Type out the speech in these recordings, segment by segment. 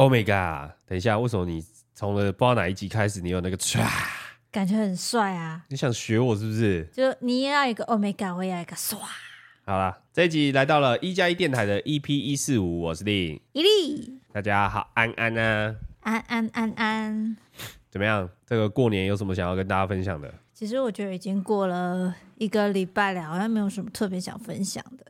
Oh my god！等一下，为什么你从了不知道哪一集开始，你有那个唰？感觉很帅啊！你想学我是不是？就你也要一个 Oh my god，我也要一个唰。好了，这一集来到了一加一电台的 EP 一四五，我是丽伊利，大家好，安安啊，安安安安，怎么样？这个过年有什么想要跟大家分享的？其实我觉得已经过了一个礼拜了，好像没有什么特别想分享的。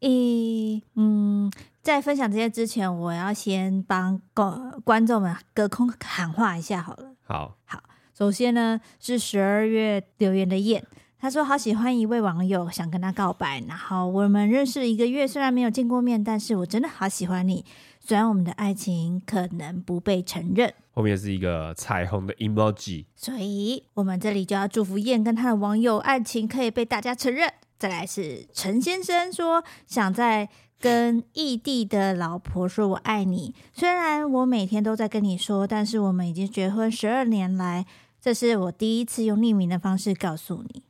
一嗯，在分享这些之前，我要先帮观观众们隔空喊话一下好了。好，好，首先呢是十二月留言的燕，他说好喜欢一位网友，想跟他告白。然后我们认识一个月，虽然没有见过面，但是我真的好喜欢你。虽然我们的爱情可能不被承认，后面是一个彩虹的 emoji，所以我们这里就要祝福燕跟他的网友爱情可以被大家承认。再来是陈先生说，想在跟异地的老婆说我爱你。虽然我每天都在跟你说，但是我们已经结婚十二年来，这是我第一次用匿名的方式告诉你。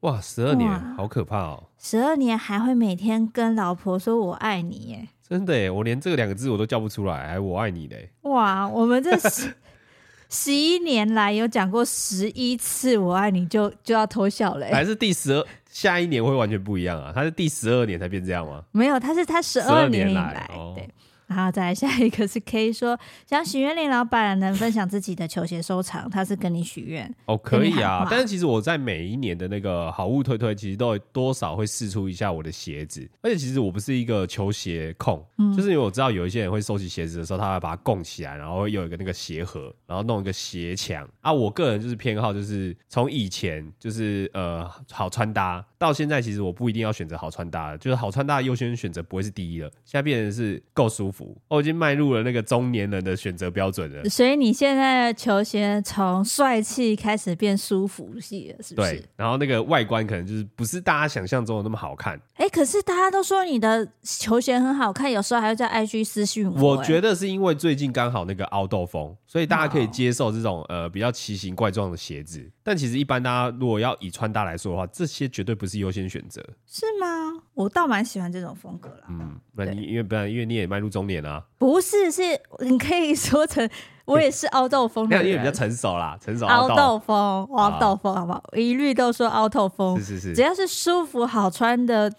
哇，十二年，好可怕哦！十二年还会每天跟老婆说我爱你耶？真的耶，我连这两个字我都叫不出来，还我爱你嘞？哇，我们这十十一年来有讲过十一次我爱你就，就就要偷笑嘞？还是第十二？下一年会完全不一样啊！他是第十二年才变这样吗？没有，他是他十二年以来，来哦、对。然后再来下一个是 K 说想许愿林老板能分享自己的球鞋收藏，他是跟你许愿哦，可以啊。但是其实我在每一年的那个好物推推，其实都有多少会试出一下我的鞋子。而且其实我不是一个球鞋控，嗯、就是因为我知道有一些人会收集鞋子的时候，他会把它供起来，然后有一个那个鞋盒，然后弄一个鞋墙啊。我个人就是偏好，就是从以前就是呃好穿搭到现在，其实我不一定要选择好穿搭的，就是好穿搭的优先选择不会是第一了，现在变成是够舒服。我已经迈入了那个中年人的选择标准了，所以你现在的球鞋从帅气开始变舒服系了，是不是？对，然后那个外观可能就是不是大家想象中的那么好看。哎、欸，可是大家都说你的球鞋很好看，有时候还会在 IG 私讯我。我觉得是因为最近刚好那个凹豆风，所以大家可以接受这种呃比较奇形怪状的鞋子。但其实一般大家如果要以穿搭来说的话，这些绝对不是优先选择，是吗？我倒蛮喜欢这种风格啦。嗯，那你因为不然，因为你也迈入中年啊。不是，是你可以说成我也是凹豆风的 人，因为比较成熟啦，成熟凹豆风，凹豆风，好不好？一律都说凹豆风，是是是，只要是舒服好穿的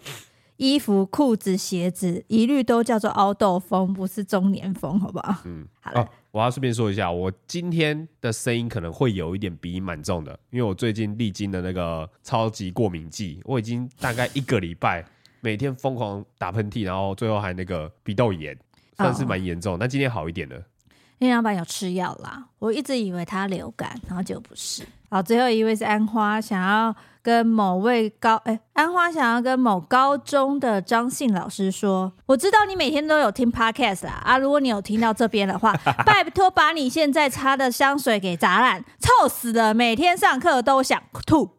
衣服、裤子、鞋子，一律都叫做凹豆风，不是中年风，好不好？嗯，好了。哦我要顺便说一下，我今天的声音可能会有一点鼻音蛮重的，因为我最近历经的那个超级过敏季，我已经大概一个礼拜每天疯狂打喷嚏，然后最后还那个鼻窦炎，算是蛮严重。但、哦、今天好一点了。林老板有吃药啦，我一直以为他流感，然后结果不是。好，最后一位是安花，想要跟某位高哎、安花想要跟某高中的张信老师说，我知道你每天都有听 podcast 啦啊，如果你有听到这边的话，拜托把你现在擦的香水给砸烂，臭死了，每天上课都想吐。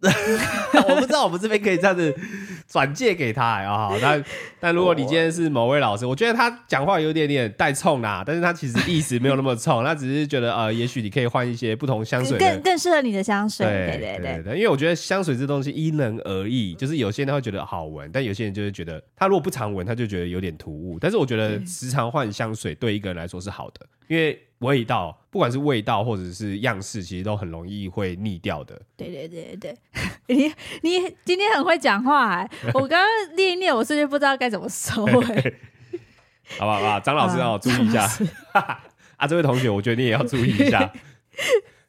我不知道我们这边可以这样子转借给他啊，但 但如果你今天是某位老师，我觉得他讲话有点点带冲啦，但是他其实意思没有那么冲，他只是觉得呃，也许你可以换一些不同香水，更更适合你的香水。对对对，对，对，对，因为我觉得香水这东西因人而异，就是有些人会觉得好闻，但有些人就是觉得他如果不常闻，他就觉得有点突兀。但是我觉得时常换香水对一个人来说是好的，因为。味道，不管是味道或者是样式，其实都很容易会腻掉的。对对对对，你你今天很会讲话哎！我刚刚念一念，我甚至不知道该怎么收哎。好吧好吧，张老师让我注意一下。啊，这位同学，我觉得你也要注意一下。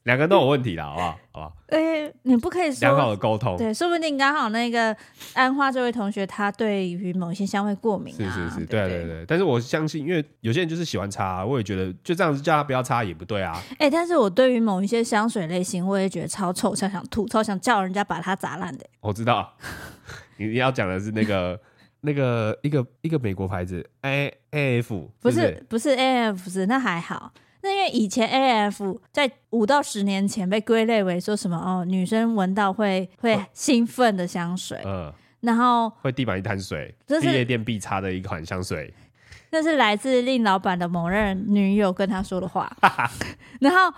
两个人都有问题啦，好不好？好吧。哎、欸，你不可以说良好的沟通。对，说不定刚好那个安花这位同学，他对于某一些香味过敏、啊。是是是，对对对，但是我相信，因为有些人就是喜欢擦，我也觉得就这样子叫他不要擦也不对啊。哎、欸，但是我对于某一些香水类型，我也觉得超臭，超想吐，超想叫人家把它砸烂的。我知道，你要讲的是那个 那个一个一个美国牌子 A A F，不是不是 A F 是那还好。那因为以前 A F 在五到十年前被归类为说什么哦，女生闻到会会兴奋的香水，嗯，然后会地板一滩水，这是夜店必擦的一款香水。那是来自令老板的某任女友跟他说的话。然后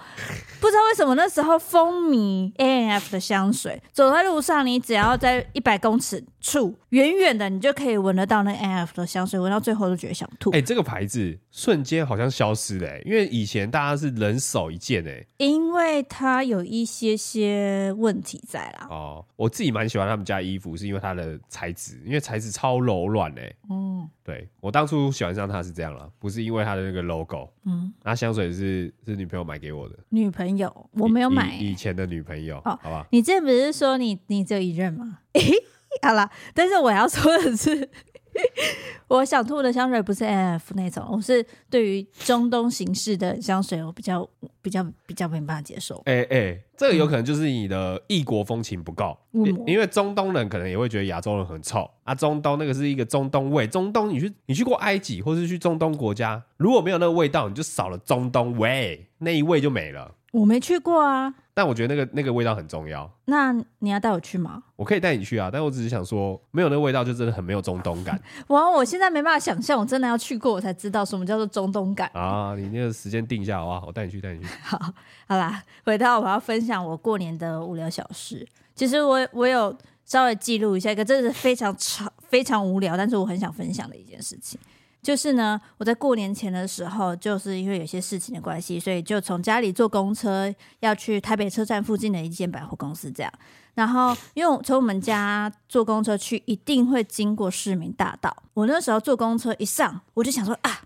不知道为什么那时候风靡 A&F 的香水，走在路上，你只要在一百公尺处远远的，你就可以闻得到那 A&F 的香水，闻到最后都觉得想吐。哎、欸，这个牌子瞬间好像消失了、欸，因为以前大家是人手一件、欸，哎，因为它有一些些问题在啦。哦，我自己蛮喜欢他们家衣服，是因为它的材质，因为材质超柔软、欸，哎，嗯，对我当初喜欢上他是这样了，不是因为他的那个 logo，嗯，那香水是是女朋友买给我的，女朋友我没有买、欸以，以前的女朋友，哦，好吧，你这不是说你你只有一任吗？好了，但是我要说的是，我想吐的香水不是 A&F 那种，我是对于中东形式的香水，我比较比较比较没办法接受。哎、欸、哎、欸，这个有可能就是你的异国风情不够、嗯，因为中东人可能也会觉得亚洲人很臭啊。中东那个是一个中东味，中东你去你去过埃及或是去中东国家，如果没有那个味道，你就少了中东味，那一味就没了。我没去过啊。但我觉得那个那个味道很重要。那你要带我去吗？我可以带你去啊，但我只是想说，没有那个味道就真的很没有中东感。哇，我现在没办法想象，我真的要去过我才知道什么叫做中东感啊！你那个时间定一下好不好？我带你去，带你去。好，好啦，回到我要分享我过年的无聊小事。其实我我有稍微记录一下一个，真的是非常长、非常无聊，但是我很想分享的一件事情。就是呢，我在过年前的时候，就是因为有些事情的关系，所以就从家里坐公车要去台北车站附近的一间百货公司，这样。然后，因为从我们家坐公车去，一定会经过市民大道。我那时候坐公车一上，我就想说啊。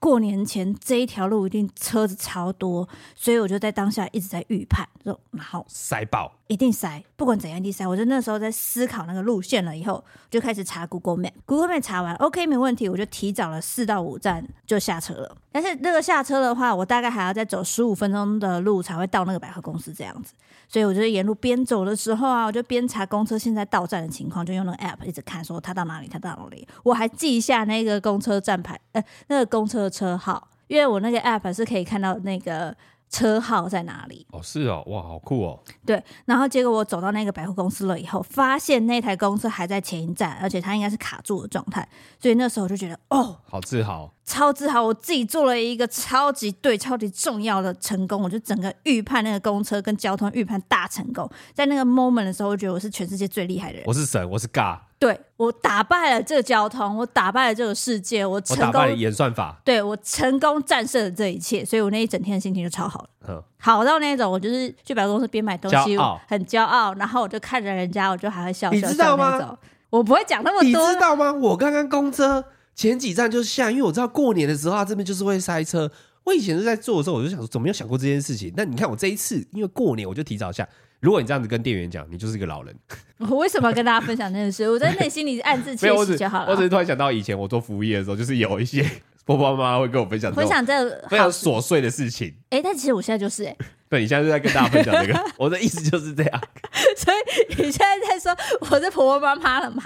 过年前这一条路一定车子超多，所以我就在当下一直在预判，说好塞爆，一定塞，不管怎样一定塞。我就那时候在思考那个路线了，以后就开始查 Google Map，Google Map 查完，OK 没问题，我就提早了四到五站就下车了。但是那个下车的话，我大概还要再走十五分钟的路才会到那个百货公司这样子。所以我就沿路边走的时候啊，我就边查公车现在到站的情况，就用那个 app 一直看，说它到哪里，它到哪里。我还记一下那个公车站牌，呃，那个公车的车号，因为我那个 app 是可以看到那个。车号在哪里？哦，是哦，哇，好酷哦。对，然后结果我走到那个百货公司了以后，发现那台公车还在前一站，而且它应该是卡住的状态，所以那时候我就觉得，哦，好自豪，超自豪，我自己做了一个超级对、超级重要的成功，我就整个预判那个公车跟交通预判大成功，在那个 moment 的时候，我觉得我是全世界最厉害的人，我是神，我是 God。对，我打败了这个交通，我打败了这个世界，我成功我打败了演算法，对，我成功战胜了这一切，所以我那一整天的心情就超好了，嗯、好到那种我就是去百货公司边买东西，很骄傲，然后我就看着人家，我就还会笑笑，你知道吗？我不会讲那么多，你知道吗？我刚刚公车前几站就是下，因为我知道过年的时候啊，这边就是会塞车。我以前是在做的时候，我就想说，怎么没有想过这件事情？那你看我这一次，因为过年我就提早下。如果你这样子跟店员讲，你就是一个老人。我为什么要跟大家分享这件事？我在内心里暗自窃喜 就好了。我只是突然想到，以前我做服务业的时候，就是有一些婆婆妈妈会跟我分享分享这个非常琐碎的事情。哎、欸，但其实我现在就是哎、欸，对，你现在就在跟大家分享这个，我的意思就是这样。所以你现在在说我是婆婆妈妈了吗？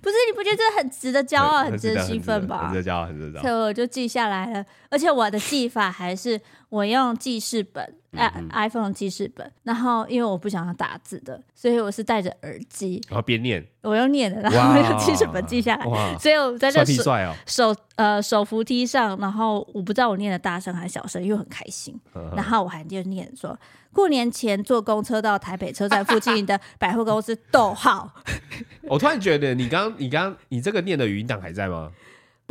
不是，你不觉得这很值得骄傲、很值得兴奋吧？很值得骄傲，很值得骄傲。所以我就记下来了，而且我的记法还是我用记事本。嗯、iPhone 记事本，然后因为我不想要打字的，所以我是戴着耳机，然后边念，我用念的，然后用记事本记下来，所以我在这手手呃手扶梯上，然后我不知道我念的大声还是小声，因为很开心，呵呵然后我还就念说，过年前坐公车到台北车站附近的 百货公司，逗号。我突然觉得你刚你刚你这个念的语音档还在吗？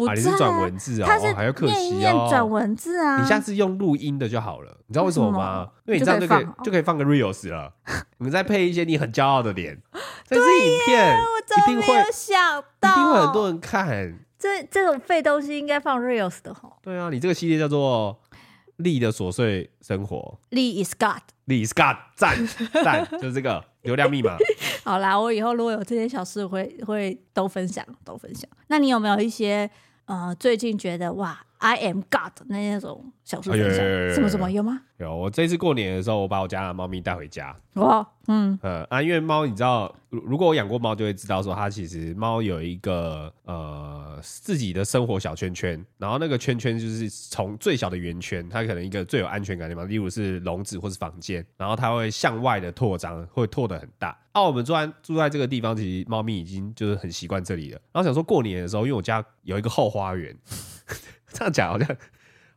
啊，你是转文字啊？他是还要可惜哦。转文字啊！你下次用录音的就好了。你知道为什么吗？因为你这样就可以就可以放个 reels 了。你们再配一些你很骄傲的脸，这是影片一定会想到，一定会很多人看。这这种废东西应该放 reels 的吼。对啊，你这个系列叫做“力的琐碎生活”。力 is God，力 is God，赞赞，就是这个流量密码。好啦，我以后如果有这些小事会，会会都分享，都分享。那你有没有一些？呃，最近觉得哇 I am God 那那种小说分享，什么什么有吗？有，我这次过年的时候，我把我家的猫咪带回家。哦，嗯，呃啊，因为猫，你知道，如果我养过猫，就会知道说，它其实猫有一个呃自己的生活小圈圈，然后那个圈圈就是从最小的圆圈，它可能一个最有安全感的地方，例如是笼子或是房间，然后它会向外的拓张，会拓得很大。啊，我们住在住在这个地方，其实猫咪已经就是很习惯这里了。然后想说过年的时候，因为我家有一个后花园。这样讲好像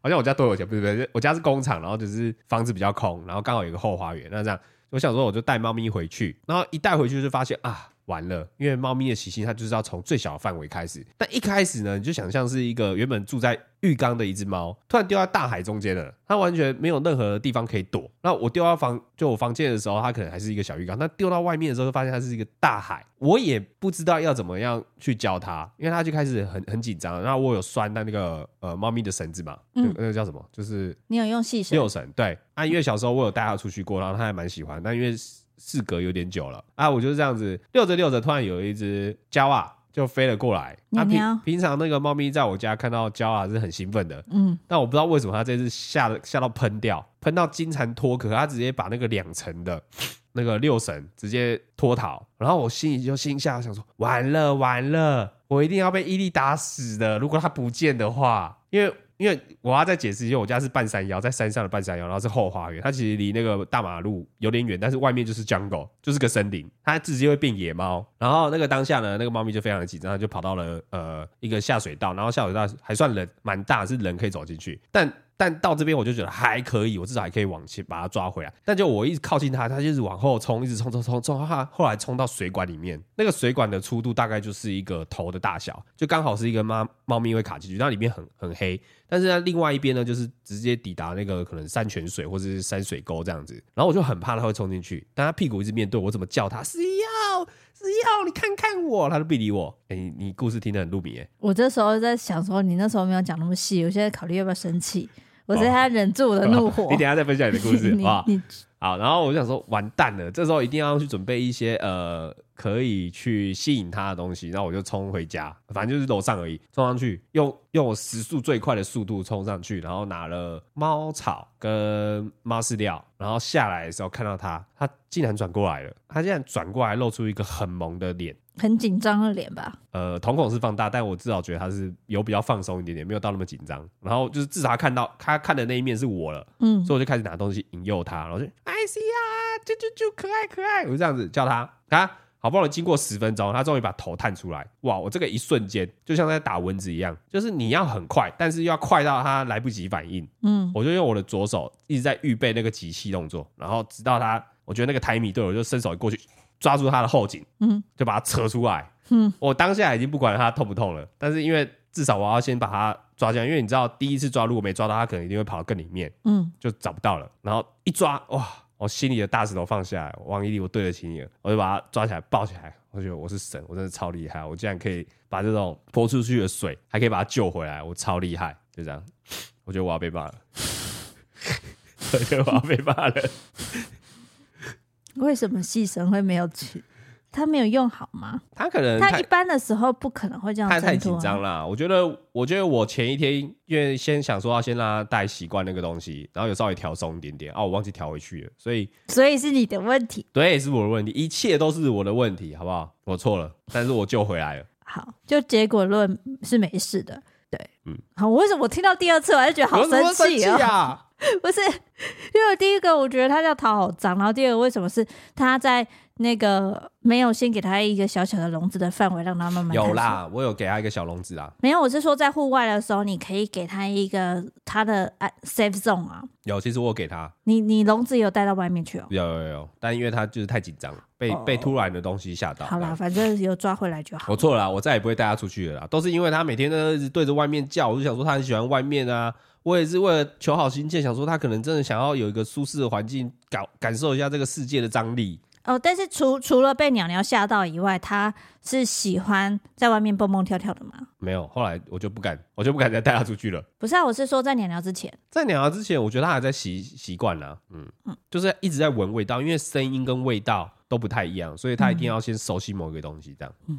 好像我家多有钱，不是不是，我家是工厂，然后只是房子比较空，然后刚好有个后花园。那这样，我想说我就带猫咪回去，然后一带回去就发现啊。完了，因为猫咪的习性，它就是要从最小的范围开始。但一开始呢，你就想象是一个原本住在浴缸的一只猫，突然丢在大海中间了，它完全没有任何地方可以躲。那我丢到房，就我房间的时候，它可能还是一个小浴缸。那丢到外面的时候，就发现它是一个大海。我也不知道要怎么样去教它，因为它就开始很很紧张。然后我有拴在那个呃猫咪的绳子嘛，嗯，那个叫什么？就是你有用细绳？六绳。对，啊，因为小时候我有带它出去过，然后它还蛮喜欢。但因为事隔有点久了啊，我就是这样子遛着遛着，突然有一只焦啊就飞了过来。它平平常那个猫咪在我家看到焦啊是很兴奋的，嗯，但我不知道为什么它这次吓得吓到喷掉，喷到金蝉脱壳，它直接把那个两层的那个六神直接脱逃，然后我心里就心下想说完了完了，我一定要被伊利打死的，如果它不见的话，因为。因为我要再解释一下，我家是半山腰，在山上的半山腰，然后是后花园，它其实离那个大马路有点远，但是外面就是 jungle，就是个森林，它自己会变野猫。然后那个当下呢，那个猫咪就非常的紧张，就跑到了呃一个下水道，然后下水道还算人蛮大，是人可以走进去，但。但到这边我就觉得还可以，我至少还可以往前把它抓回来。但就我一直靠近它，它就是往后冲，一直冲冲冲冲，它后来冲到水管里面。那个水管的粗度大概就是一个头的大小，就刚好是一个猫猫咪会卡进去，那里面很很黑。但是在另外一边呢，就是直接抵达那个可能山泉水或者是山水沟这样子。然后我就很怕它会冲进去，但它屁股一直面对我，怎么叫它？是要只要你看看我，他都不理我。哎、欸，你故事听得很入迷哎。我这时候在想说，你那时候没有讲那么细，我现在考虑要不要生气。我在他忍住我的怒火。你等下再分享你的故事，好不好？然后我就想说，完蛋了，这时候一定要去准备一些呃，可以去吸引它的东西。然后我就冲回家，反正就是楼上而已，冲上去，用用我时速最快的速度冲上去，然后拿了猫草跟猫饲料，然后下来的时候看到它，它竟然转过来了，它竟然转过来露出一个很萌的脸。很紧张的脸吧？呃，瞳孔是放大，但我至少觉得他是有比较放松一点点，没有到那么紧张。然后就是至少他看到他看的那一面是我了，嗯，所以我就开始拿东西引诱他，然后就艾西啊，啾啾啾，可爱可爱，我就这样子叫他。啊，好不容易经过十分钟，他终于把头探出来。哇，我这个一瞬间就像在打蚊子一样，就是你要很快，但是又要快到他来不及反应。嗯，我就用我的左手一直在预备那个集气动作，然后直到他，我觉得那个 timing 对，我就伸手过去。抓住他的后颈，嗯，就把他扯出来，嗯，我当下已经不管他痛不痛了，但是因为至少我要先把他抓进来，因为你知道第一次抓如果没抓到，他可能一定会跑到更里面，嗯，就找不到了。然后一抓，哇，我心里的大石头放下来，王一力，我对得起你了，我就把他抓起来抱起来，我觉得我是神，我真的超厉害，我竟然可以把这种泼出去的水还可以把他救回来，我超厉害，就这样，我觉得我要被骂了，我觉得我要被骂了。为什么细绳会没有去？他没有用好吗？他可能他一般的时候不可能会这样，他太紧张了。我觉得，我觉得我前一天因为先想说要先让他带习惯那个东西，然后有稍微调松一点点，哦，我忘记调回去了，所以所以是你的问题，对，是我的问题，一切都是我的问题，好不好？我错了，但是我救回来了。好，就结果论是没事的，对，嗯，好，我为什么我听到第二次我还是觉得好生气啊？不是，因为第一个我觉得他叫桃好脏，然后第二个为什么是他在那个没有先给他一个小小的笼子的范围让他慢慢有啦，我有给他一个小笼子啦。没有，我是说在户外的时候你可以给他一个他的 safe zone 啊。有，其实我有给他。你你笼子有带到外面去哦？有有有，但因为他就是太紧张，被、哦、被突然的东西吓到。好啦，反正有抓回来就好。我错了啦，我再也不会带他出去了啦，都是因为他每天都一直对着外面叫，我就想说他很喜欢外面啊。我也是为了求好心切，想说他可能真的想要有一个舒适的环境，感感受一下这个世界的张力。哦，但是除除了被鸟鸟吓到以外，他是喜欢在外面蹦蹦跳跳的吗？没有，后来我就不敢，我就不敢再带他出去了。不是啊，我是说在鸟鸟之前，在鸟鸟之前，我觉得他还在习习惯了。嗯嗯，就是一直在闻味道，因为声音跟味道都不太一样，所以他一定要先熟悉某一个东西，这样。嗯。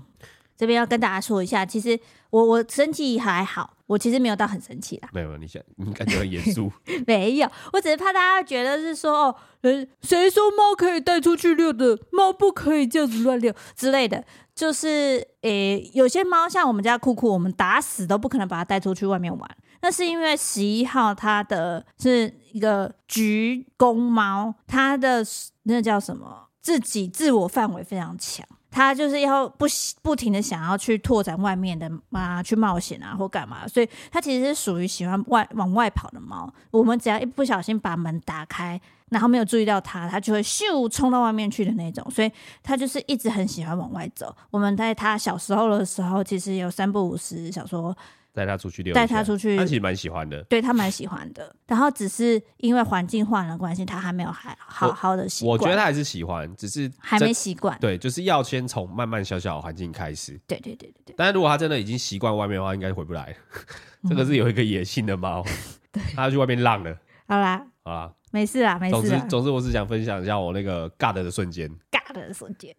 这边要跟大家说一下，其实我我生气还好，我其实没有到很生气啦。没有，你想你感觉很严肃？没有，我只是怕大家觉得是说哦，呃，谁说猫可以带出去遛的，猫不可以这样子乱遛之类的。就是诶，有些猫像我们家酷酷，我们打死都不可能把它带出去外面玩。那是因为十一号它的是一个橘公猫，它的那叫什么？自己自我范围非常强，他就是要不不停的想要去拓展外面的啊，去冒险啊或干嘛，所以他其实是属于喜欢外往外跑的猫。我们只要一不小心把门打开，然后没有注意到它，它就会咻冲到外面去的那种，所以它就是一直很喜欢往外走。我们在它小时候的时候，其实有三不五时想说。带他出去溜，带他出去，他其实蛮喜欢的。对，他蛮喜欢的，然后只是因为环境换了关系，他还没有还好好的习惯。我觉得他还是喜欢，只是还没习惯。对，就是要先从慢慢小小的环境开始。对对对对对。但是如果他真的已经习惯外面的话，应该回不来。这个是有一个野性的猫，对，他要去外面浪了。好啦，好啦，没事啦，没事。总之，总之，我是想分享一下我那个尬的的瞬间，尬的瞬间。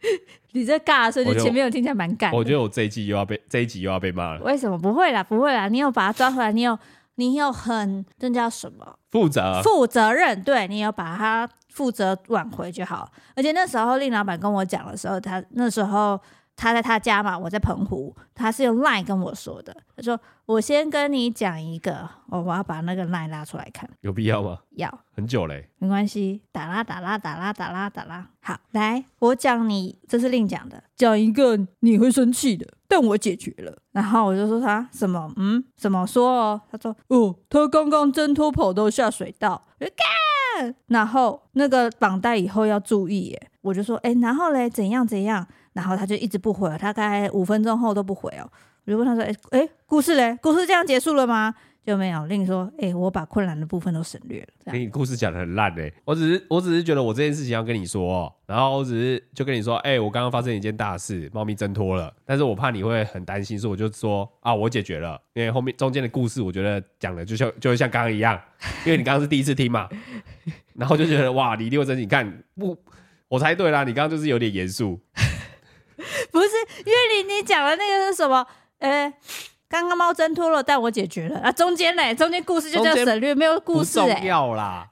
你这尬的瞬间前面有听起来蛮尬。我觉得我这一季又要被这一集又要被骂了。为什么？不会啦，不会啦，你有把他抓回来，你有你有很这叫什么？负责负责任，对，你有把他负责挽回就好。而且那时候令老板跟我讲的时候，他那时候。他在他家嘛，我在澎湖，他是用 Line 跟我说的。他说：“我先跟你讲一个，哦，我要把那个 Line 拉出来看，有必要吗？要，很久嘞，没关系，打啦打啦打啦打啦打啦。好，来，我讲你，这是另讲的，讲一个你会生气的，但我解决了。然后我就说他什么，嗯，怎么说哦？他说，哦，他刚刚挣脱跑到下水道，干，然后那个绑带以后要注意耶。我就说，哎，然后嘞，怎样怎样？”然后他就一直不回，他大概五分钟后都不回哦。我就问他说：“哎哎，故事嘞？故事这样结束了吗？”就没有。令说：“哎，我把困难的部分都省略了。”你故事讲的很烂哎！我只是我只是觉得我这件事情要跟你说，哦，然后我只是就跟你说：“哎，我刚刚发生一件大事，猫咪挣脱了。”但是我怕你会很担心，所以我就说：“啊，我解决了。”因为后面中间的故事，我觉得讲的就像就会像刚刚一样，因为你刚刚是第一次听嘛，然后就觉得哇，你一定会生气。你看不，我猜对啦，你刚刚就是有点严肃。不是，因为你你讲的那个是什么？呃，刚刚猫挣脱了，但我解决了啊。中间嘞，中间故事就叫省略，没有故事哎。重要啦，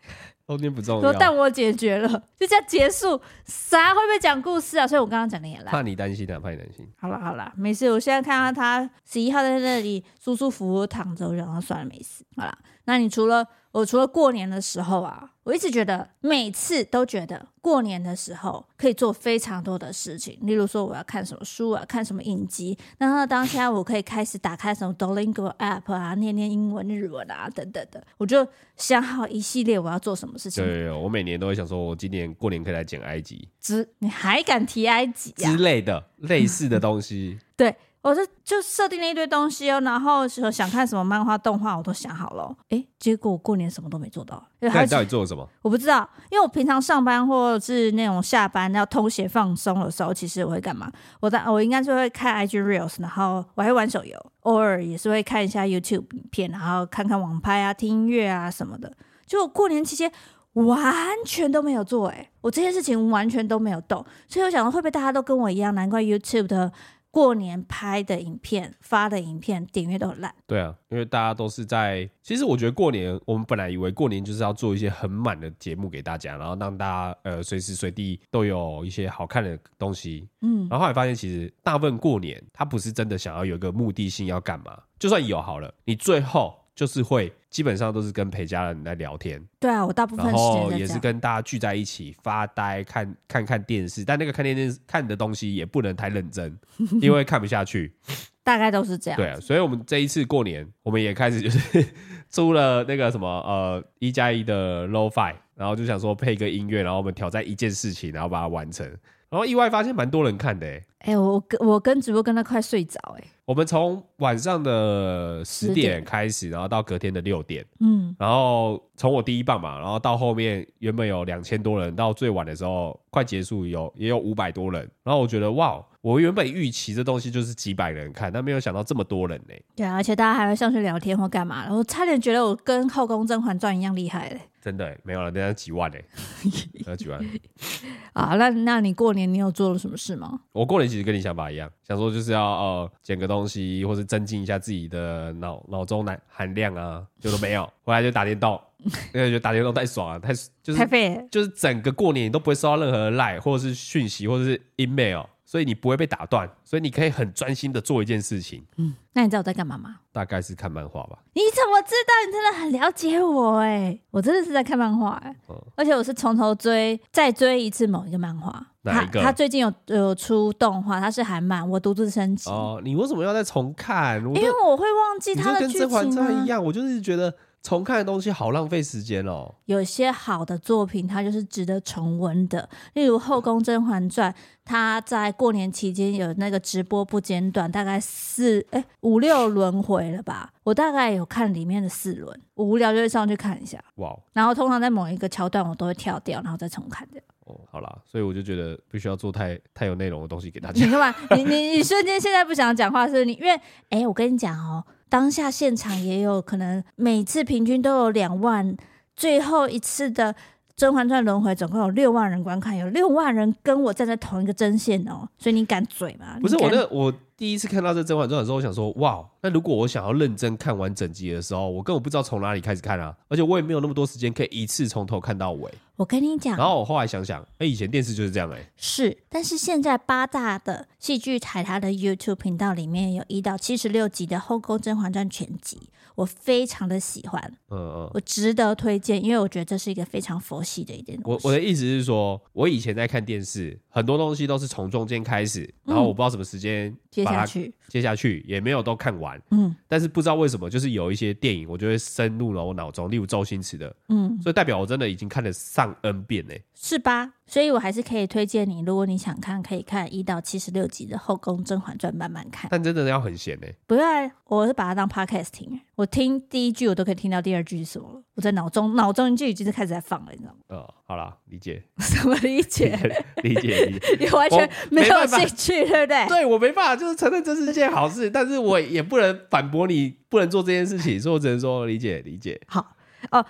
中间不重要。但我解决了，就这样结束。啥会不会讲故事啊？所以我刚刚讲的也烂。怕你担心啊，怕你担心。好了好了，没事。我现在看到他十一号在那里舒舒服服躺着，然后算了，没事。好了，那你除了。我除了过年的时候啊，我一直觉得每次都觉得过年的时候可以做非常多的事情，例如说我要看什么书啊，看什么影集，然后当下我可以开始打开什么 Duolingo app 啊，念念英文、日文啊等等的，我就想好一系列我要做什么事情。对，我每年都会想说，我今年过年可以来剪埃及，之你还敢提埃及啊？之类的类似的东西。对。我是就设定了一堆东西哦，然后想看什么漫画、动画，我都想好了。哎，结果我过年什么都没做到。那你到底做了什么？我不知道，因为我平常上班或者是那种下班要通闲放松的时候，其实我会干嘛？我在我应该是会看 IG Reels，然后我还会玩手游，偶尔也是会看一下 YouTube 影片，然后看看网拍啊、听音乐啊什么的。就我过年期间完全都没有做，哎，我这些事情完全都没有动，所以我想说会不会大家都跟我一样？难怪 YouTube 的。过年拍的影片、发的影片，点阅都很烂。对啊，因为大家都是在……其实我觉得过年，我们本来以为过年就是要做一些很满的节目给大家，然后让大家呃随时随地都有一些好看的东西。嗯，然后后来发现，其实大部分过年他不是真的想要有一个目的性要干嘛，就算有好了，你最后。就是会基本上都是跟陪家人来聊天，对啊，我大部分时间然后也是跟大家聚在一起发呆，看看看电视，但那个看电视看的东西也不能太认真，因为看不下去。大概都是这样。对啊，所以我们这一次过年，我们也开始就是 租了那个什么呃一加一的 Lo-Fi，然后就想说配个音乐，然后我们挑战一件事情，然后把它完成。然后意外发现蛮多人看的，哎，哎，我跟我跟直播跟他快睡着，哎，我们从晚上的十点开始，然后到隔天的六点，嗯，然后从我第一棒嘛，然后到后面原本有两千多人，到最晚的时候快结束有也有五百多人，然后我觉得哇，我原本预期这东西就是几百人看，但没有想到这么多人呢。对啊，而且大家还会上去聊天或干嘛，我差点觉得我跟《后宫甄嬛传》一样厉害嘞。真的没有了，那几万呢？那几万啊？那那你过年你有做了什么事吗？我过年其实跟你想法一样，想说就是要呃捡个东西，或是增进一下自己的脑脑中含含量啊，就都没有。回来就打电动，因为觉得打电动太爽了，太就是太废，就是整个过年你都不会收到任何的赖或者是讯息或者是 email。所以你不会被打断，所以你可以很专心的做一件事情。嗯，那你知道我在干嘛吗？大概是看漫画吧。你怎么知道？你真的很了解我哎！我真的是在看漫画哎，嗯、而且我是从头追，再追一次某一个漫画。哪一个？他最近有有出动画，他是韩漫，我独自升级。哦，你为什么要再重看？因为我会忘记他的剧情、啊。跟甄嬛传一样，我就是觉得。重看的东西好浪费时间哦。有些好的作品，它就是值得重温的。例如《后宫甄嬛传》，它在过年期间有那个直播不间断，大概四哎五六轮回了吧。我大概有看里面的四轮，我无聊就会上去看一下。哇！然后通常在某一个桥段，我都会跳掉，然后再重看的。哦，好啦，所以我就觉得必须要做太太有内容的东西给大家。你干嘛？你你你瞬间现在不想讲话，是你因为哎，我跟你讲哦。当下现场也有可能，每次平均都有两万，最后一次的《甄嬛传》轮回总共有六万人观看，有六万人跟我站在同一个针线哦，所以你敢嘴吗？不是我的我。第一次看到这《甄嬛传》的时候，我想说，哇，那如果我想要认真看完整集的时候，我根本不知道从哪里开始看啊，而且我也没有那么多时间可以一次从头看到尾。我跟你讲，然后我后来想想，哎，以前电视就是这样哎。是，但是现在八大的戏剧台，它的 YouTube 频道里面有一到七十六集的《后宫甄嬛传》全集，我非常的喜欢，嗯嗯，我值得推荐，因为我觉得这是一个非常佛系的一点。我我的意思是说，我以前在看电视，很多东西都是从中间开始，然后我不知道什么时间接下去，接。下去也没有都看完，嗯，但是不知道为什么，就是有一些电影，我就会深入了我脑中，例如周星驰的，嗯，所以代表我真的已经看了上 N 遍呢，是吧？所以我还是可以推荐你，如果你想看，可以看一到七十六集的《后宫甄嬛传》，慢慢看。但真的要很闲呢？不要，我是把它当 podcast 听，我听第一句，我都可以听到第二句是什么了。我在脑中，脑中就已经是开始在放了，你知道吗？哦，好啦，理解。什么理解？理解，理解。你完全没有兴趣，对不对？对，我没办法，就是承认这是件好事，但是我也不能反驳你，不能做这件事情，所以我只能说理解，理解。好哦。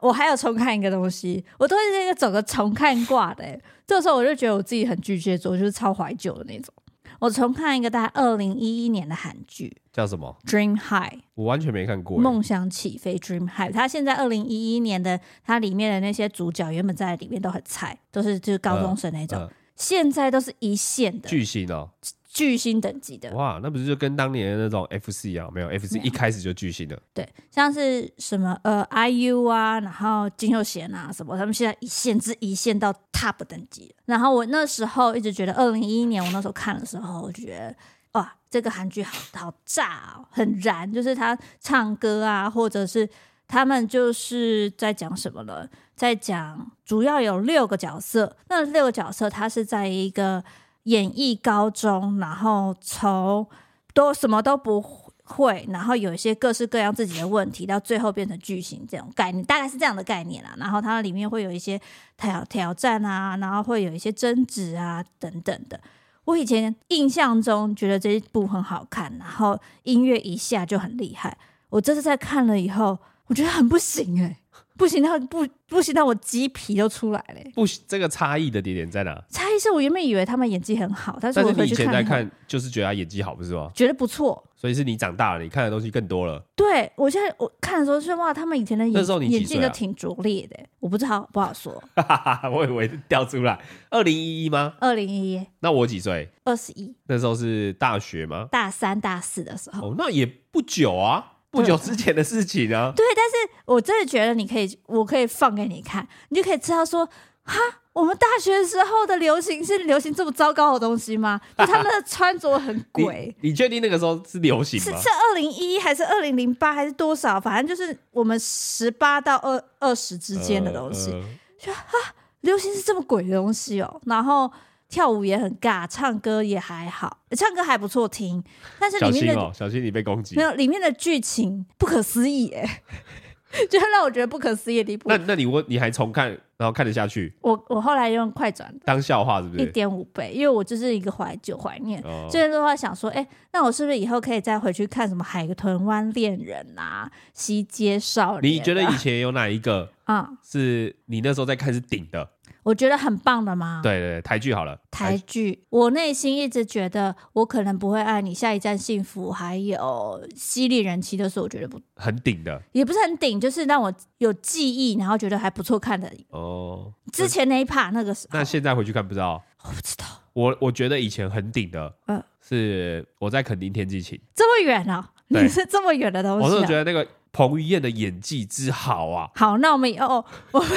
我还有重看一个东西，我都是一个走个重看挂的。这个时候我就觉得我自己很巨蟹座，就是超怀旧的那种。我重看一个大概二零一一年的韩剧，叫什么？Dream High。我完全没看过。梦想起飞，Dream High。它现在二零一一年的，它里面的那些主角原本在里面都很菜，都是就是高中生那种，呃呃、现在都是一线的巨星哦。巨星等级的哇，那不是就跟当年的那种 FC 啊？没有 FC 一开始就巨星了，对，像是什么呃 IU 啊，然后金秀贤啊什么，他们现在一线之一线到 Top 等级。然后我那时候一直觉得，二零一一年我那时候看的时候，我觉得哇，这个韩剧好好炸哦，很燃，就是他唱歌啊，或者是他们就是在讲什么了，在讲主要有六个角色，那六个角色他是在一个。演艺高中，然后从都什么都不会，然后有一些各式各样自己的问题，到最后变成巨星这种概念，大概是这样的概念啦。然后它里面会有一些挑挑战啊，然后会有一些争执啊等等的。我以前印象中觉得这一部很好看，然后音乐一下就很厉害。我这次在看了以后，我觉得很不行哎、不行，他不不行，那我鸡皮都出来了。不行，这个差异的点点在哪？差异是我原本以为他们演技很好，但是我以前在看，就是觉得他演技好，不是吗？觉得不错。所以是你长大了，你看的东西更多了。对，我现在我看的时候是哇，他们以前的演演技都挺拙劣的，我不知道不好说。我以为掉出来，二零一一吗？二零一一。那我几岁？二十一。那时候是大学吗？大三、大四的时候。哦，那也不久啊。不久之前的事情啊？对，但是我真的觉得你可以，我可以放给你看，你就可以知道说，哈，我们大学时候的流行是流行这么糟糕的东西吗？就他们的穿着很 鬼。你确定那个时候是流行吗？是是二零一还是二零零八还是多少？反正就是我们十八到二二十之间的东西。说、呃呃、啊，流行是这么鬼的东西哦，然后。跳舞也很尬，唱歌也还好，唱歌还不错听，但是里面的小心哦，小心你被攻击。没有里面的剧情不可思议哎，就让我觉得不可思议的地步。那那你问你还重看，然后看得下去？我我后来用快转当笑话是不是？一点五倍，因为我就是一个怀旧怀念，所以的话想说，哎、欸，那我是不是以后可以再回去看什么《海豚湾恋人》啊，《西街少年》？你觉得以前有哪一个啊？是你那时候在看是顶的？我觉得很棒的吗？对对，台剧好了。台剧，我内心一直觉得我可能不会爱你，下一站幸福，还有犀利人妻都是我觉得不 很顶的，也不是很顶，就是让我有记忆，然后觉得还不错看的。哦，之前那一 part 那个时候，那现在回去看不知道，我不知道。我我觉得以前很顶的，嗯，是我在垦丁天际情，这么远啊？你是这么远的东西？我是觉得那个。彭于晏的演技之好啊！好，那我们以后 我们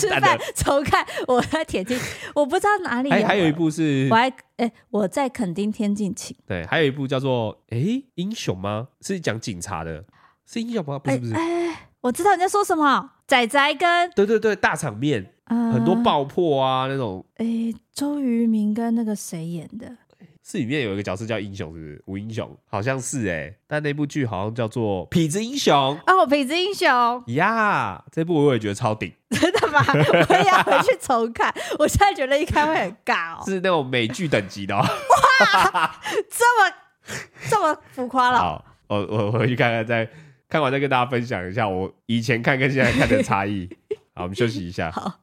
吃饭重看 我在铁定，我不知道哪里有。还有一部是，我还哎、欸，我在垦丁天境情。对，还有一部叫做哎、欸、英雄吗？是讲警察的，是英雄吗？不是不是。哎、欸，我知道你在说什么，仔仔跟对对对大场面，呃、很多爆破啊那种。哎、欸，周渝民跟那个谁演的？是里面有一个角色叫英雄，是不是？吴英雄好像是哎、欸，但那部剧好像叫做《痞子英雄》哦，《痞子英雄》呀，这部我也觉得超顶，真的吗？我也要回去重看。我现在觉得一看会很尬哦，是那种美剧等级的、哦，哇，这么这么浮夸了。好，我我回去看看，再看完再跟大家分享一下我以前看跟现在看的差异。好，我们休息一下。好。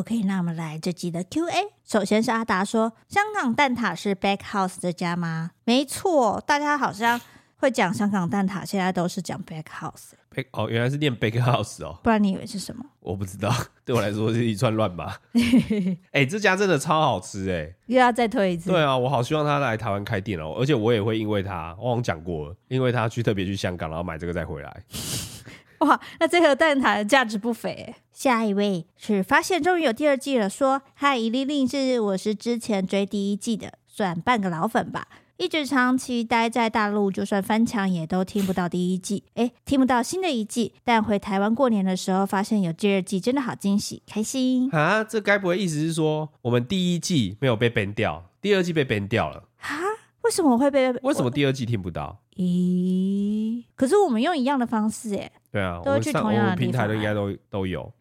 OK，那我们来这集的 Q&A。首先是阿达说：“香港蛋挞是 Bakehouse 这家吗？”没错，大家好像会讲香港蛋挞，现在都是讲 Bakehouse。Bake 哦，原来是念 Bakehouse 哦，不然你以为是什么？我不知道，对我来说是一串乱码。哎、欸，这家真的超好吃哎！又要再推一次？对啊，我好希望他来台湾开店哦，而且我也会因为他，我好像讲过了，因为他去特别去香港，然后买这个再回来。哇，那这盒蛋挞的价值不菲。下一位是发现终于有第二季了，说嗨，伊丽丽是我是之前追第一季的，算半个老粉吧。一直长期待在大陆，就算翻墙也都听不到第一季，哎，听不到新的一季。但回台湾过年的时候，发现有第二季，真的好惊喜，开心啊！这该不会意思是说我们第一季没有被 ban 掉，第二季被 ban 掉了啊？为什么会被？为什么第二季听不到？咦？可是我们用一样的方式，哎。对啊，都去同样的平台的应该都都有。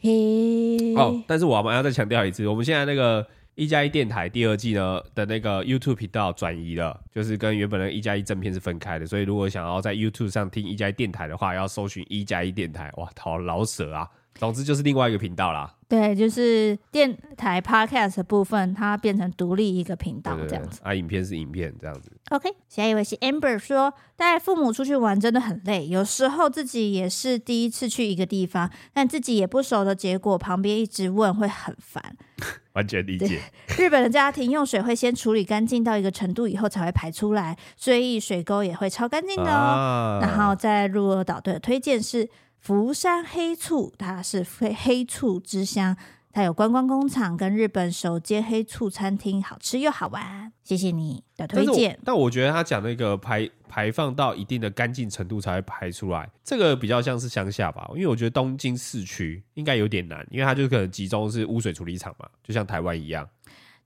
嘿，哦，但是我们要再强调一次，我们现在那个一加一电台第二季呢的那个 YouTube 频道转移了，就是跟原本的一加一正片是分开的，所以如果想要在 YouTube 上听一加一电台的话，要搜寻一加一电台。哇，好老舍啊！总之就是另外一个频道啦。对，就是电台 Podcast 的部分，它变成独立一个频道这样子。啊，影片是影片这样子。OK，下一位是 Amber 说，带父母出去玩真的很累，有时候自己也是第一次去一个地方，但自己也不熟的结果，旁边一直问会很烦。完全理解。日本的家庭用水会先处理干净到一个程度以后才会排出来，所以水沟也会超干净的哦。啊、然后在鹿儿岛的推荐是。福山黑醋，它是黑黑醋之乡，它有观光工厂跟日本首间黑醋餐厅，好吃又好玩。谢谢你的推荐。但我觉得他讲那个排排放到一定的干净程度才会排出来，这个比较像是乡下吧。因为我觉得东京市区应该有点难，因为它就可能集中是污水处理厂嘛，就像台湾一样。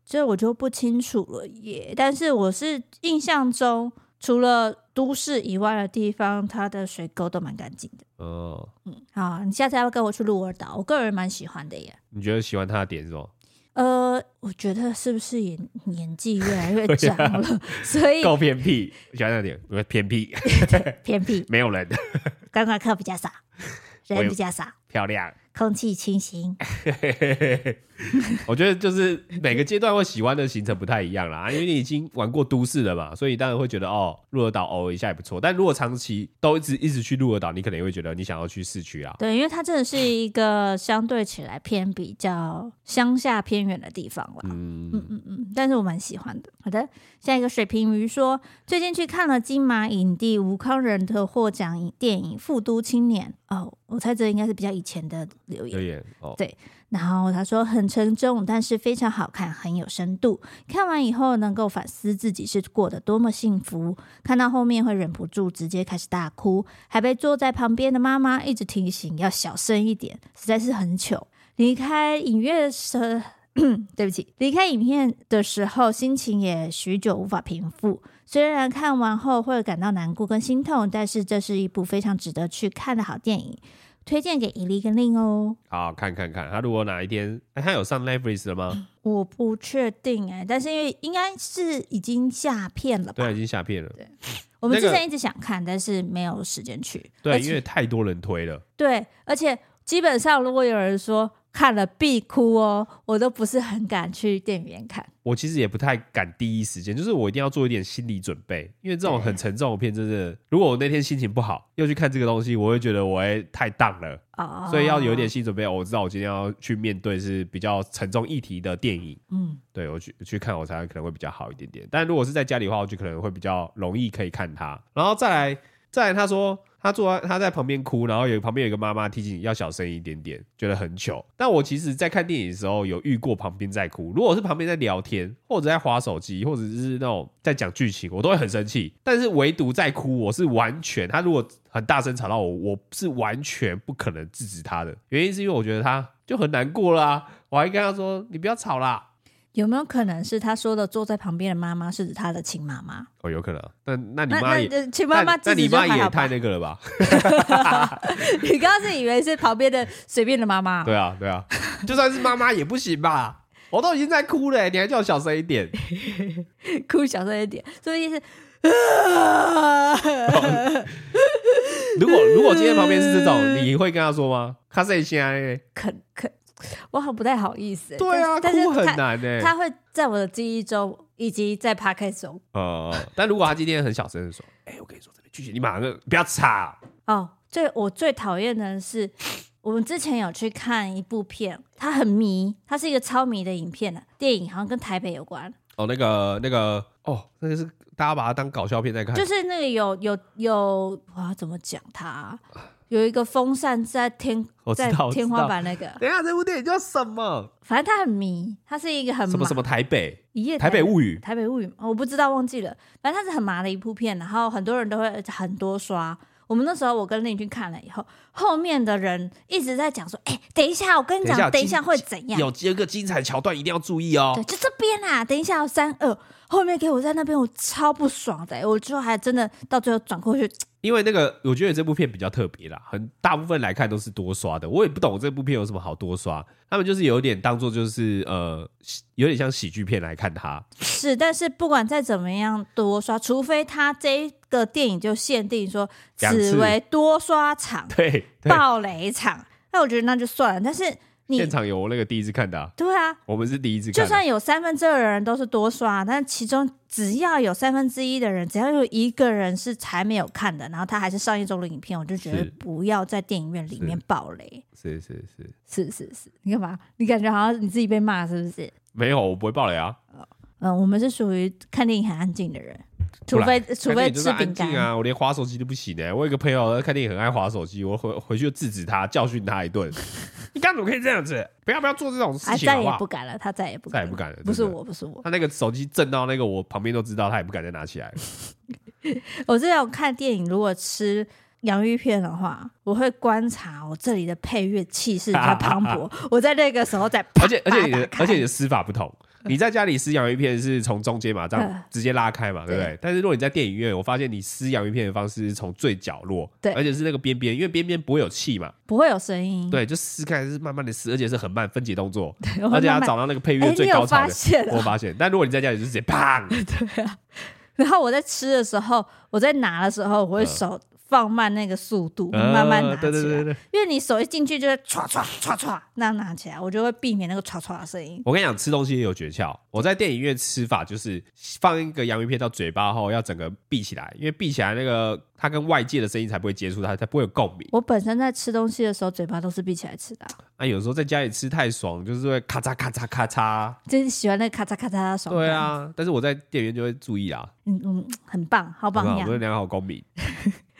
这我就不清楚了耶。但是我是印象中。除了都市以外的地方，它的水沟都蛮干净的。哦，嗯，好，你下次要跟我去鹿儿岛？我个人蛮喜欢的耶。你觉得喜欢它的点是什么？呃，我觉得是不是也年纪越来越长了，所以够偏僻。喜欢那点，偏僻，偏僻，没有人，观光客比较少，人比较少，漂亮。空气清新，我觉得就是每个阶段会喜欢的行程不太一样啦，因为你已经玩过都市了嘛，所以当然会觉得哦，鹿儿岛偶尔一下也不错。但如果长期都一直一直去鹿儿岛，你可能也会觉得你想要去市区啊。对，因为它真的是一个相对起来偏比较乡下偏远的地方了。嗯嗯嗯嗯，但是我蛮喜欢的。好的，下一个水瓶鱼说，最近去看了金马影帝吴康仁的获奖电影《富都青年》哦。我猜这应该是比较以前的留言。留言哦，对。然后他说很沉重，但是非常好看，很有深度。看完以后能够反思自己是过得多么幸福。看到后面会忍不住直接开始大哭，还被坐在旁边的妈妈一直提醒要小声一点，实在是很糗。离开影院的时候，对不起，离开影片的时候，心情也许久无法平复。虽然看完后会感到难过跟心痛，但是这是一部非常值得去看的好电影，推荐给伊利跟令哦。好，看看看，他如果哪一天，哎，他有上 Netflix 了吗？我不确定哎，但是因为应该是已经下片了吧？对，已经下片了。对，我们之前一直想看，但是没有时间去。对，因为太多人推了。对，而且基本上如果有人说。看了必哭哦，我都不是很敢去电影院看。我其实也不太敢第一时间，就是我一定要做一点心理准备，因为这种很沉重的片，真的，如果我那天心情不好，又去看这个东西，我会觉得我会太荡了。哦，所以要有一点心理准备。我知道我今天要去面对是比较沉重议题的电影，嗯，对，我去去看，我才可能会比较好一点点。但如果是在家里的话，我就可能会比较容易可以看它。然后再来，再来，他说。他坐在他在旁边哭，然后有旁边有一个妈妈提醒你要小声一点点，觉得很糗。但我其实，在看电影的时候有遇过旁边在哭。如果是旁边在聊天，或者在滑手机，或者是那种在讲剧情，我都会很生气。但是唯独在哭，我是完全他如果很大声吵到我，我是完全不可能制止他的。原因是因为我觉得他就很难过啦、我还跟他说：“你不要吵啦。” 有没有可能是他说的坐在旁边的妈妈是指他的亲妈妈？哦，有可能。那那你妈也亲妈妈，那你妈也太那个了吧？你刚刚是以为是旁边的随便的妈妈？对啊，对啊，就算是妈妈也不行吧？我都已经在哭了，你还叫我小声一点？哭小声一点，所以是。如果如果今天旁边是这种，你会跟他说吗？他是现在可可。我好不太好意思。对啊，但是哭很难哎。他会在我的记忆中，以及在 podcast 中。呃，但如果他今天很小声的说：“哎、欸，我跟你说这边剧情，你马上就不要吵。”哦，最我最讨厌的是，我们之前有去看一部片，它很迷，它是一个超迷的影片的电影，好像跟台北有关。哦，那个那个哦，那个是大家把它当搞笑片在看，就是那个有有有，我要怎么讲它？有一个风扇在天，在天花板那个。等一下，这部电影叫什么？反正它很迷，它是一个很什么什么台北一夜台北物语，台北物语，我不知道忘记了。反正它是很麻的一部片，然后很多人都会很多刷。我们那时候我跟丽君看了以后，后面的人一直在讲说：“哎、欸，等一下，我跟你讲，等一下会怎样？有几个精彩桥段一定要注意哦。”对，就这边啊，等一下，三二，后面给我在那边，我超不爽的。我最后还真的到最后转过去。因为那个，我觉得这部片比较特别啦，很大部分来看都是多刷的。我也不懂这部片有什么好多刷，他们就是有点当做就是呃，有点像喜剧片来看它。是，但是不管再怎么样多刷，除非他这个电影就限定说此为多刷场，对，爆雷场，那我觉得那就算了。但是。现场有那个第一次看的，啊，对啊，我们是第一次看。就算有三分之二的人都是多刷，但其中只要有三分之一的人，只要有一个人是才没有看的，然后他还是上一周的影片，我就觉得不要在电影院里面爆雷。是是是是是是，是，你干嘛？你感觉好像你自己被骂是不是？没有，我不会爆雷啊。嗯，我们是属于看电影很安静的人。除非除非吃饼干啊，我连滑手机都不行呢、欸。我有一个朋友看电影很爱滑手机，我回回去就制止他，教训他一顿。你刚怎么可以这样子？不要不要做这种事情好不好？他再也不敢了，他再也不敢了，再也不敢了。不是我，不是我。他那个手机震到那个我旁边都知道，他也不敢再拿起来了。我这种看电影，如果吃洋芋片的话，我会观察我这里的配乐气势比较磅礴。我在那个时候在，而且而且你的而且你的撕法不同。你在家里撕洋芋片是从中间嘛，这样 直接拉开嘛，对不对？但是如果你在电影院，我发现你撕洋芋片的方式是从最角落，对，而且是那个边边，因为边边不会有气嘛，不会有声音，对，就撕开是慢慢的撕，而且是很慢分解动作，而且要找到那个配乐最高潮的。我发现，但如果你在家里就直接砰，对啊。然后我在吃的时候，我在拿的时候，我会手。放慢那个速度，慢慢拿起来。对对对对，因为你手一进去就会唰唰唰唰那样拿起来，我就会避免那个唰唰的声音。我跟你讲，吃东西也有诀窍。我在电影院吃法就是放一个洋芋片到嘴巴后，要整个闭起来，因为闭起来那个它跟外界的声音才不会接触，它才不会有共鸣。我本身在吃东西的时候，嘴巴都是闭起来吃的。啊，有时候在家里吃太爽，就是会咔嚓咔嚓咔嚓，就是喜欢那个咔嚓咔嚓的爽。对啊，但是我在电影院就会注意啊。嗯嗯，很棒，好榜样，我良好公民。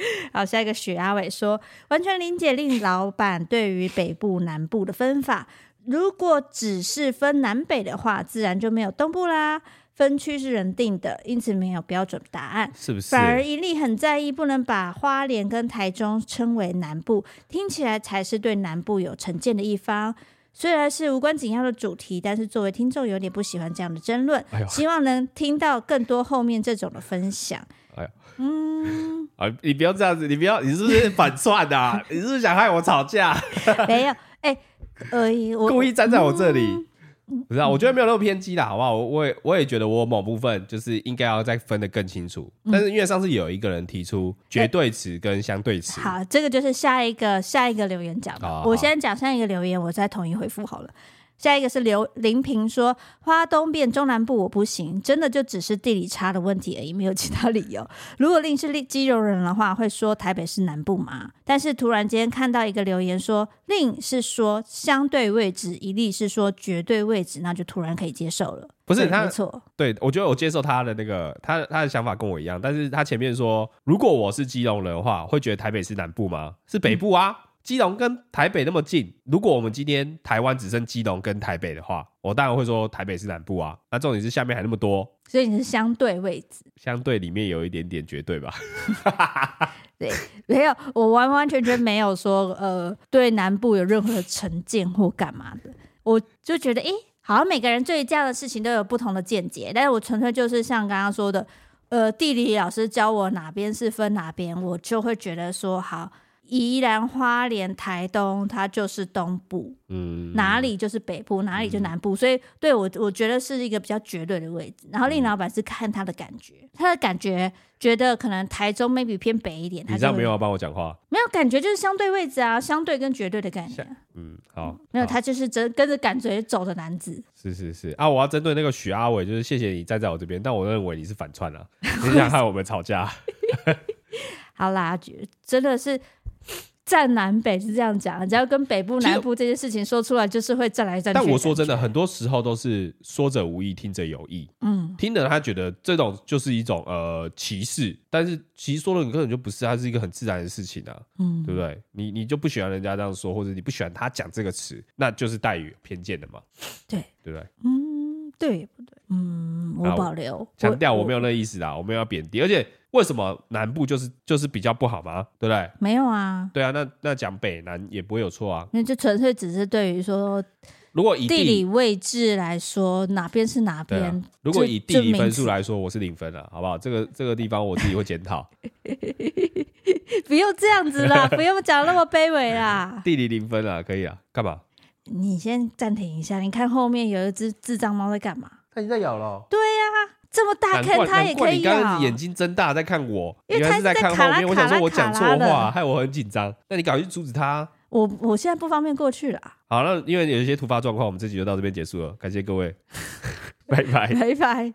好，下一个许阿伟说，完全理解令老板对于北部南部的分法。如果只是分南北的话，自然就没有东部啦。分区是人定的，因此没有标准答案，是不是？反而一力很在意，不能把花莲跟台中称为南部，听起来才是对南部有成见的一方。虽然是无关紧要的主题，但是作为听众有点不喜欢这样的争论，哎、希望能听到更多后面这种的分享。嗯，啊，你不要这样子，你不要，你是不是反串的、啊？你是不是想害我吵架？没有，哎、故意站在我这里。嗯不是啊，我觉得没有那么偏激啦，好不好？我我也我也觉得我某部分就是应该要再分得更清楚。但是因为上次有一个人提出绝对词跟相对词，好，这个就是下一个下一个留言讲的。我先讲下一个留言，我再统一回复好了。下一个是刘林平说：“花东变中南部我不行，真的就只是地理差的问题而已，没有其他理由。如果令是基隆人的话，会说台北是南部吗？但是突然间看到一个留言说，令是说相对位置，一例是说绝对位置，那就突然可以接受了。不是他错，对我觉得我接受他的那个他他的想法跟我一样，但是他前面说，如果我是基隆人的话，会觉得台北是南部吗？是北部啊。”基隆跟台北那么近，如果我们今天台湾只剩基隆跟台北的话，我当然会说台北是南部啊。那重点是下面还那么多，所以你是相对位置，相对里面有一点点绝对吧？对，没有，我完完全全没有说呃对南部有任何的成见或干嘛的。我就觉得，诶，好像每个人对这样的事情都有不同的见解，但是我纯粹就是像刚刚说的，呃，地理老师教我哪边是分哪边，我就会觉得说好。宜兰花莲台东，它就是东部，嗯，哪里就是北部，哪里就南部，嗯、所以对我我觉得是一个比较绝对的位置。然后令老板是看他的感觉，他的感觉觉得可能台中 maybe 偏北一点。你这样没有要帮我讲话？没有感觉就是相对位置啊，相对跟绝对的概念。嗯，好，没有他就是真跟着感觉走的男子。是是是啊，我要针对那个许阿伟，就是谢谢你站在我这边，但我认为你是反串了，你想害我们吵架。好啦，真的是。战南北是这样讲，只要跟北部南部这件事情说出来，就是会占来占去。但我说真的，很多时候都是说者无意，听者有意。嗯，听的他觉得这种就是一种呃歧视，但是其实说了你根本就不是，它是一个很自然的事情啊。嗯，对不对？你你就不喜欢人家这样说，或者你不喜欢他讲这个词，那就是带有偏见的嘛。对，对不对？嗯，对不对？嗯，我保留强调，我没有那意思啊，我没有要贬低，而且。为什么南部就是就是比较不好吗？对不对？没有啊。对啊，那那讲北南也不会有错啊。那就纯粹只是对于说，如果以地理位置来说，哪边是哪边？啊、如果以地理分数来说，我是零分了，好不好？这个这个地方我自己会检讨。不用这样子啦，不用讲那么卑微啦。地理零分啊，可以啊。干嘛？你先暂停一下，你看后面有一只智障猫在干嘛？它已经在咬了。对呀、啊。这么大坑，他也可以咬。你刚刚眼睛睁大在看我，因为他是在看后面。我想说我讲错话，害我很紧张。那你赶快去阻止他。我我现在不方便过去了。好，那因为有一些突发状况，我们这集就到这边结束了。感谢各位，拜拜，拜拜。